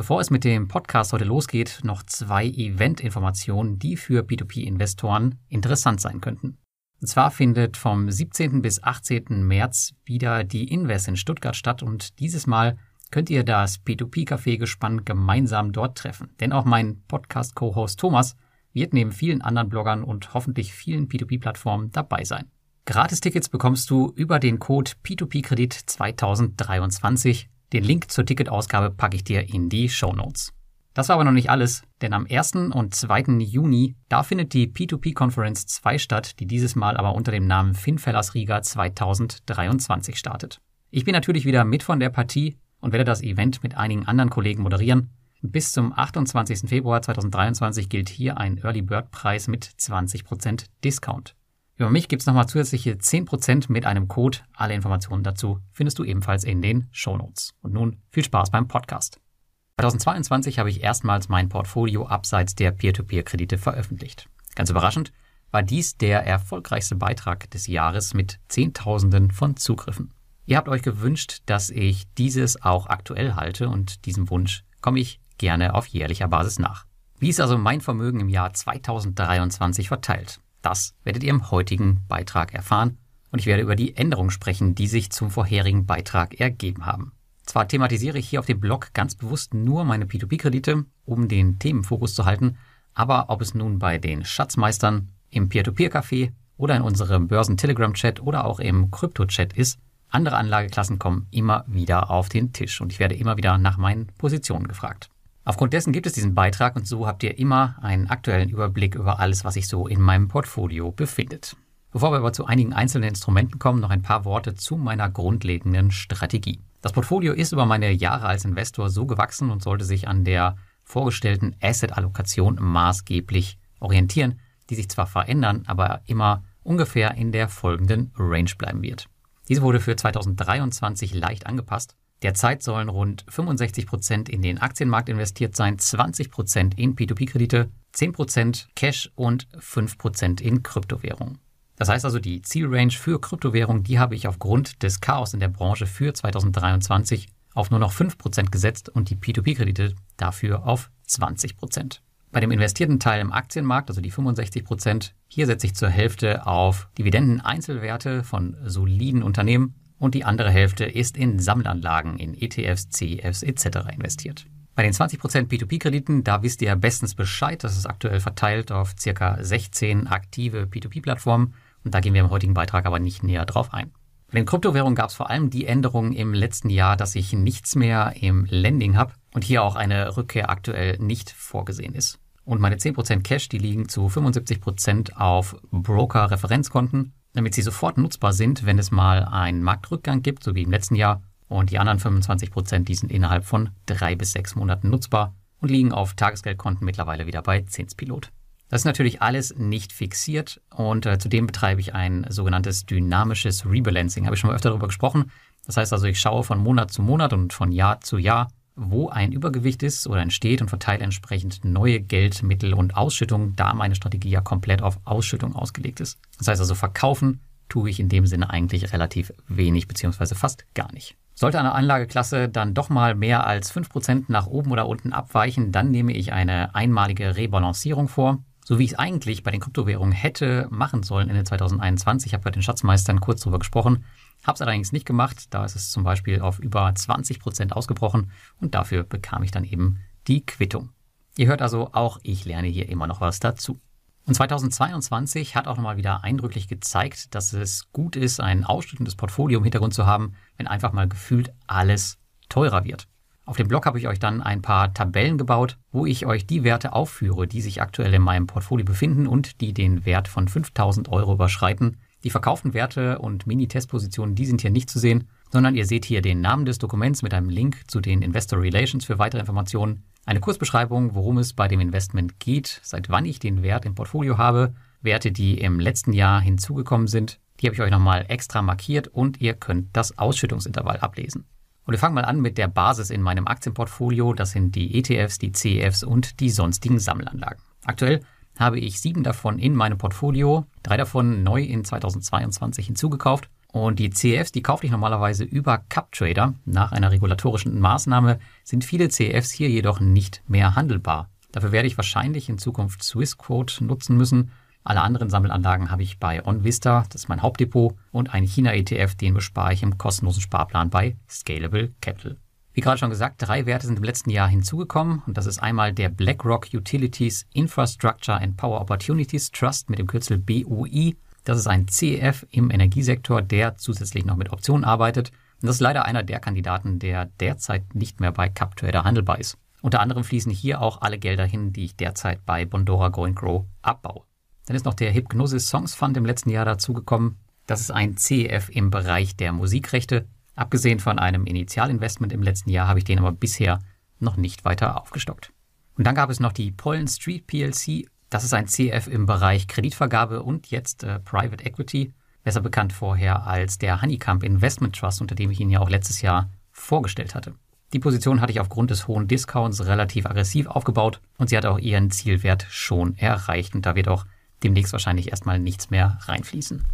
Bevor es mit dem Podcast heute losgeht, noch zwei Event-Informationen, die für P2P-Investoren interessant sein könnten. Und zwar findet vom 17. bis 18. März wieder die Invest in Stuttgart statt und dieses Mal könnt ihr das P2P-Café-Gespann gemeinsam dort treffen. Denn auch mein Podcast-Co-Host Thomas wird neben vielen anderen Bloggern und hoffentlich vielen P2P-Plattformen dabei sein. Gratis-Tickets bekommst du über den Code P2P-Kredit 2023 den Link zur Ticketausgabe packe ich dir in die Show Notes. Das war aber noch nicht alles, denn am 1. und 2. Juni, da findet die P2P Conference 2 statt, die dieses Mal aber unter dem Namen Finfellers Riga 2023 startet. Ich bin natürlich wieder mit von der Partie und werde das Event mit einigen anderen Kollegen moderieren. Bis zum 28. Februar 2023 gilt hier ein Early Bird Preis mit 20% Discount. Über mich gibt es nochmal zusätzliche 10% mit einem Code. Alle Informationen dazu findest du ebenfalls in den Shownotes. Und nun viel Spaß beim Podcast. 2022 habe ich erstmals mein Portfolio abseits der Peer-to-Peer-Kredite veröffentlicht. Ganz überraschend war dies der erfolgreichste Beitrag des Jahres mit Zehntausenden von Zugriffen. Ihr habt euch gewünscht, dass ich dieses auch aktuell halte und diesem Wunsch komme ich gerne auf jährlicher Basis nach. Wie ist also mein Vermögen im Jahr 2023 verteilt? Das werdet ihr im heutigen Beitrag erfahren und ich werde über die Änderungen sprechen, die sich zum vorherigen Beitrag ergeben haben. Zwar thematisiere ich hier auf dem Blog ganz bewusst nur meine P2P-Kredite, um den Themenfokus zu halten, aber ob es nun bei den Schatzmeistern, im Peer-to-Peer-Café oder in unserem Börsen-Telegram-Chat oder auch im Krypto-Chat ist, andere Anlageklassen kommen immer wieder auf den Tisch und ich werde immer wieder nach meinen Positionen gefragt. Aufgrund dessen gibt es diesen Beitrag und so habt ihr immer einen aktuellen Überblick über alles, was sich so in meinem Portfolio befindet. Bevor wir aber zu einigen einzelnen Instrumenten kommen, noch ein paar Worte zu meiner grundlegenden Strategie. Das Portfolio ist über meine Jahre als Investor so gewachsen und sollte sich an der vorgestellten Asset-Allokation maßgeblich orientieren, die sich zwar verändern, aber immer ungefähr in der folgenden Range bleiben wird. Diese wurde für 2023 leicht angepasst Derzeit sollen rund 65 Prozent in den Aktienmarkt investiert sein, 20 Prozent in P2P-Kredite, 10 Prozent Cash und 5 Prozent in Kryptowährungen. Das heißt also, die Zielrange für Kryptowährungen, die habe ich aufgrund des Chaos in der Branche für 2023 auf nur noch 5 Prozent gesetzt und die P2P-Kredite dafür auf 20%. Prozent. Bei dem investierten Teil im Aktienmarkt, also die 65%, Prozent, hier setze ich zur Hälfte auf Dividenden-Einzelwerte von soliden Unternehmen und die andere Hälfte ist in Sammelanlagen, in ETFs, CEFs etc. investiert. Bei den 20% P2P-Krediten, da wisst ihr bestens Bescheid. Das ist aktuell verteilt auf circa 16 aktive P2P-Plattformen und da gehen wir im heutigen Beitrag aber nicht näher drauf ein. Bei den Kryptowährungen gab es vor allem die Änderung im letzten Jahr, dass ich nichts mehr im Lending habe und hier auch eine Rückkehr aktuell nicht vorgesehen ist. Und meine 10% Cash, die liegen zu 75% auf Broker-Referenzkonten damit sie sofort nutzbar sind, wenn es mal einen Marktrückgang gibt, so wie im letzten Jahr. Und die anderen 25 Prozent, die sind innerhalb von drei bis sechs Monaten nutzbar und liegen auf Tagesgeldkonten mittlerweile wieder bei Zinspilot. Das ist natürlich alles nicht fixiert und äh, zudem betreibe ich ein sogenanntes dynamisches Rebalancing. Habe ich schon mal öfter darüber gesprochen. Das heißt also, ich schaue von Monat zu Monat und von Jahr zu Jahr, wo ein Übergewicht ist oder entsteht und verteile entsprechend neue Geldmittel und Ausschüttungen, da meine Strategie ja komplett auf Ausschüttung ausgelegt ist. Das heißt also, verkaufen tue ich in dem Sinne eigentlich relativ wenig beziehungsweise fast gar nicht. Sollte eine Anlageklasse dann doch mal mehr als 5% nach oben oder unten abweichen, dann nehme ich eine einmalige Rebalancierung vor. So wie ich es eigentlich bei den Kryptowährungen hätte machen sollen Ende 2021. Ich habe bei den Schatzmeistern kurz darüber gesprochen. Habe es allerdings nicht gemacht, da ist es zum Beispiel auf über 20 Prozent ausgebrochen und dafür bekam ich dann eben die Quittung. Ihr hört also, auch ich lerne hier immer noch was dazu. Und 2022 hat auch nochmal wieder eindrücklich gezeigt, dass es gut ist, ein ausschüttendes Portfolio im Hintergrund zu haben, wenn einfach mal gefühlt alles teurer wird. Auf dem Blog habe ich euch dann ein paar Tabellen gebaut, wo ich euch die Werte aufführe, die sich aktuell in meinem Portfolio befinden und die den Wert von 5000 Euro überschreiten. Die verkauften Werte und Mini-Testpositionen, die sind hier nicht zu sehen, sondern ihr seht hier den Namen des Dokuments mit einem Link zu den Investor Relations für weitere Informationen, eine Kurzbeschreibung, worum es bei dem Investment geht, seit wann ich den Wert im Portfolio habe, Werte, die im letzten Jahr hinzugekommen sind, die habe ich euch nochmal extra markiert und ihr könnt das Ausschüttungsintervall ablesen. Und wir fangen mal an mit der Basis in meinem Aktienportfolio. Das sind die ETFs, die CEFs und die sonstigen Sammelanlagen. Aktuell habe ich sieben davon in meinem Portfolio, drei davon neu in 2022 hinzugekauft. Und die CEFs, die kaufe ich normalerweise über CupTrader. Nach einer regulatorischen Maßnahme sind viele CEFs hier jedoch nicht mehr handelbar. Dafür werde ich wahrscheinlich in Zukunft Swissquote nutzen müssen. Alle anderen Sammelanlagen habe ich bei OnVista, das ist mein Hauptdepot, und einen China-ETF, den bespare ich im kostenlosen Sparplan bei Scalable Capital. Wie gerade schon gesagt, drei Werte sind im letzten Jahr hinzugekommen und das ist einmal der BlackRock Utilities Infrastructure and Power Opportunities Trust mit dem Kürzel BUI. Das ist ein CEF im Energiesektor, der zusätzlich noch mit Optionen arbeitet. Und das ist leider einer der Kandidaten, der derzeit nicht mehr bei CupTrader handelbar ist. Unter anderem fließen hier auch alle Gelder hin, die ich derzeit bei Bondora Go Grow abbaue. Dann ist noch der Hypnosis Songs Fund im letzten Jahr dazugekommen. Das ist ein CEF im Bereich der Musikrechte. Abgesehen von einem Initialinvestment im letzten Jahr habe ich den aber bisher noch nicht weiter aufgestockt. Und dann gab es noch die Pollen Street PLC. Das ist ein CEF im Bereich Kreditvergabe und jetzt äh, Private Equity, besser bekannt vorher als der Honeycomb Investment Trust, unter dem ich ihn ja auch letztes Jahr vorgestellt hatte. Die Position hatte ich aufgrund des hohen Discounts relativ aggressiv aufgebaut und sie hat auch ihren Zielwert schon erreicht und da wird auch demnächst wahrscheinlich erstmal nichts mehr reinfließen.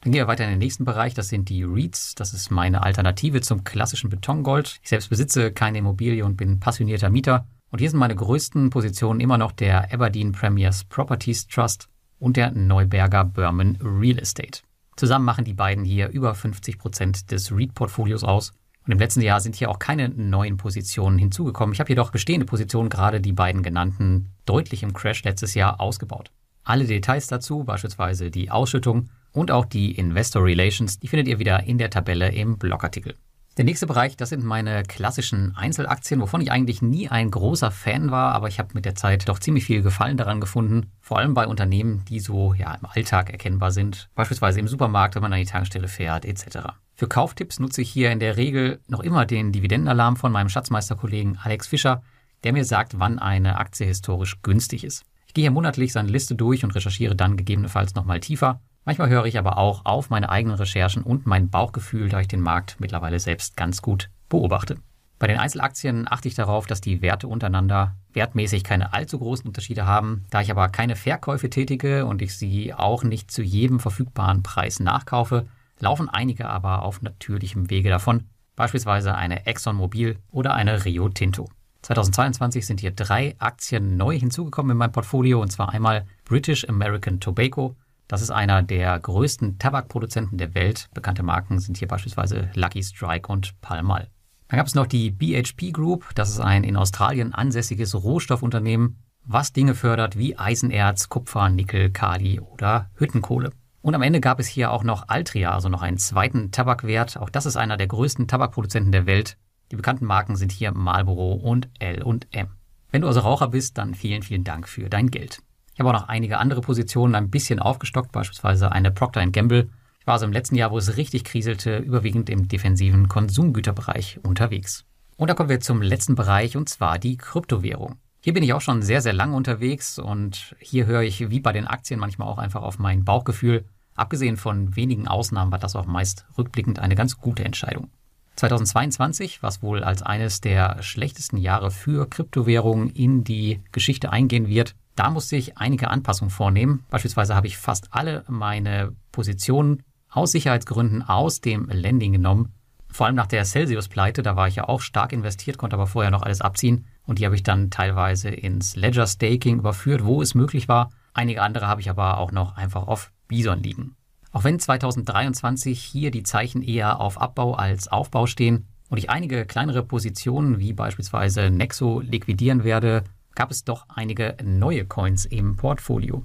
Dann gehen wir weiter in den nächsten Bereich, das sind die REITs. Das ist meine Alternative zum klassischen Betongold. Ich selbst besitze keine Immobilie und bin passionierter Mieter. Und hier sind meine größten Positionen immer noch der Aberdeen Premiers Properties Trust und der Neuberger Berman Real Estate. Zusammen machen die beiden hier über 50 Prozent des REIT-Portfolios aus und im letzten Jahr sind hier auch keine neuen Positionen hinzugekommen. Ich habe jedoch bestehende Positionen, gerade die beiden genannten, deutlich im Crash letztes Jahr ausgebaut. Alle Details dazu, beispielsweise die Ausschüttung und auch die Investor Relations, die findet ihr wieder in der Tabelle im Blogartikel. Der nächste Bereich, das sind meine klassischen Einzelaktien, wovon ich eigentlich nie ein großer Fan war, aber ich habe mit der Zeit doch ziemlich viel Gefallen daran gefunden, vor allem bei Unternehmen, die so ja im Alltag erkennbar sind, beispielsweise im Supermarkt, wenn man an die Tankstelle fährt, etc. Für Kauftipps nutze ich hier in der Regel noch immer den Dividendenalarm von meinem Schatzmeisterkollegen Alex Fischer, der mir sagt, wann eine Aktie historisch günstig ist. Gehe monatlich seine Liste durch und recherchiere dann gegebenenfalls nochmal tiefer. Manchmal höre ich aber auch auf meine eigenen Recherchen und mein Bauchgefühl, da ich den Markt mittlerweile selbst ganz gut beobachte. Bei den Einzelaktien achte ich darauf, dass die Werte untereinander wertmäßig keine allzu großen Unterschiede haben. Da ich aber keine Verkäufe tätige und ich sie auch nicht zu jedem verfügbaren Preis nachkaufe, laufen einige aber auf natürlichem Wege davon, beispielsweise eine ExxonMobil oder eine Rio Tinto. 2022 sind hier drei Aktien neu hinzugekommen in meinem Portfolio, und zwar einmal British American Tobacco. Das ist einer der größten Tabakproduzenten der Welt. Bekannte Marken sind hier beispielsweise Lucky Strike und Pall Mall. Dann gab es noch die BHP Group. Das ist ein in Australien ansässiges Rohstoffunternehmen, was Dinge fördert wie Eisenerz, Kupfer, Nickel, Kali oder Hüttenkohle. Und am Ende gab es hier auch noch Altria, also noch einen zweiten Tabakwert. Auch das ist einer der größten Tabakproduzenten der Welt. Die bekannten Marken sind hier Marlboro und L&M. Wenn du also Raucher bist, dann vielen, vielen Dank für dein Geld. Ich habe auch noch einige andere Positionen ein bisschen aufgestockt, beispielsweise eine Procter Gamble. Ich war also im letzten Jahr, wo es richtig kriselte, überwiegend im defensiven Konsumgüterbereich unterwegs. Und da kommen wir zum letzten Bereich, und zwar die Kryptowährung. Hier bin ich auch schon sehr, sehr lange unterwegs und hier höre ich wie bei den Aktien manchmal auch einfach auf mein Bauchgefühl. Abgesehen von wenigen Ausnahmen war das auch meist rückblickend eine ganz gute Entscheidung. 2022, was wohl als eines der schlechtesten Jahre für Kryptowährungen in die Geschichte eingehen wird, da musste ich einige Anpassungen vornehmen. Beispielsweise habe ich fast alle meine Positionen aus Sicherheitsgründen aus dem Landing genommen. Vor allem nach der Celsius-Pleite, da war ich ja auch stark investiert, konnte aber vorher noch alles abziehen. Und die habe ich dann teilweise ins Ledger Staking überführt, wo es möglich war. Einige andere habe ich aber auch noch einfach auf Bison liegen. Auch wenn 2023 hier die Zeichen eher auf Abbau als Aufbau stehen und ich einige kleinere Positionen wie beispielsweise Nexo liquidieren werde, gab es doch einige neue Coins im Portfolio.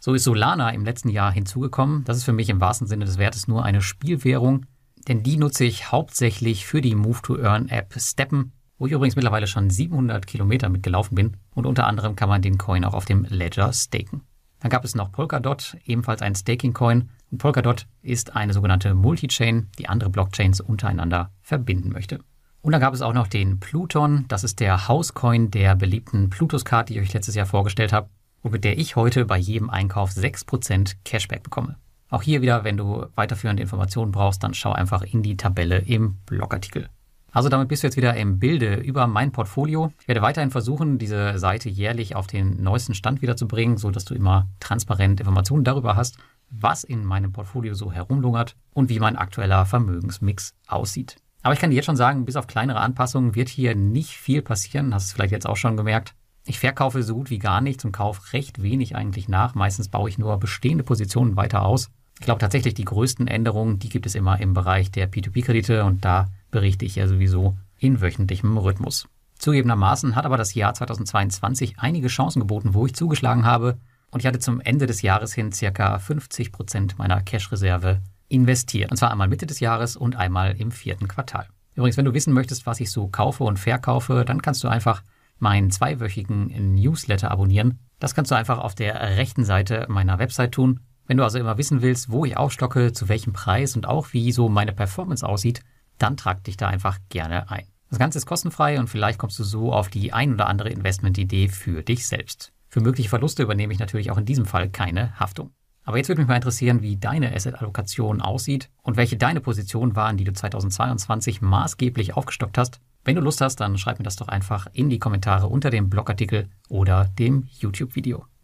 So ist Solana im letzten Jahr hinzugekommen. Das ist für mich im wahrsten Sinne des Wertes nur eine Spielwährung, denn die nutze ich hauptsächlich für die Move-to-Earn-App Steppen, wo ich übrigens mittlerweile schon 700 Kilometer mitgelaufen bin und unter anderem kann man den Coin auch auf dem Ledger staken. Dann gab es noch Polkadot, ebenfalls ein Staking-Coin. Und Polkadot ist eine sogenannte Multi-Chain, die andere Blockchains untereinander verbinden möchte. Und dann gab es auch noch den Pluton. Das ist der Hauscoin der beliebten Plutus-Card, die ich euch letztes Jahr vorgestellt habe, und mit der ich heute bei jedem Einkauf 6% Cashback bekomme. Auch hier wieder, wenn du weiterführende Informationen brauchst, dann schau einfach in die Tabelle im Blogartikel. Also damit bist du jetzt wieder im Bilde über mein Portfolio. Ich werde weiterhin versuchen, diese Seite jährlich auf den neuesten Stand wiederzubringen, so dass du immer transparent Informationen darüber hast, was in meinem Portfolio so herumlungert und wie mein aktueller Vermögensmix aussieht. Aber ich kann dir jetzt schon sagen, bis auf kleinere Anpassungen wird hier nicht viel passieren, hast du es vielleicht jetzt auch schon gemerkt. Ich verkaufe so gut wie gar nichts und kaufe recht wenig eigentlich nach. Meistens baue ich nur bestehende Positionen weiter aus. Ich glaube tatsächlich, die größten Änderungen, die gibt es immer im Bereich der P2P-Kredite und da berichte ich ja sowieso in wöchentlichem Rhythmus. Zugegebenermaßen hat aber das Jahr 2022 einige Chancen geboten, wo ich zugeschlagen habe und ich hatte zum Ende des Jahres hin circa 50 Prozent meiner Cash-Reserve investiert. Und zwar einmal Mitte des Jahres und einmal im vierten Quartal. Übrigens, wenn du wissen möchtest, was ich so kaufe und verkaufe, dann kannst du einfach meinen zweiwöchigen Newsletter abonnieren. Das kannst du einfach auf der rechten Seite meiner Website tun. Wenn du also immer wissen willst, wo ich aufstocke, zu welchem Preis und auch wie so meine Performance aussieht, dann trag dich da einfach gerne ein. Das Ganze ist kostenfrei und vielleicht kommst du so auf die ein oder andere Investmentidee für dich selbst. Für mögliche Verluste übernehme ich natürlich auch in diesem Fall keine Haftung. Aber jetzt würde mich mal interessieren, wie deine Asset-Allokation aussieht und welche deine Positionen waren, die du 2022 maßgeblich aufgestockt hast. Wenn du Lust hast, dann schreib mir das doch einfach in die Kommentare unter dem Blogartikel oder dem YouTube-Video.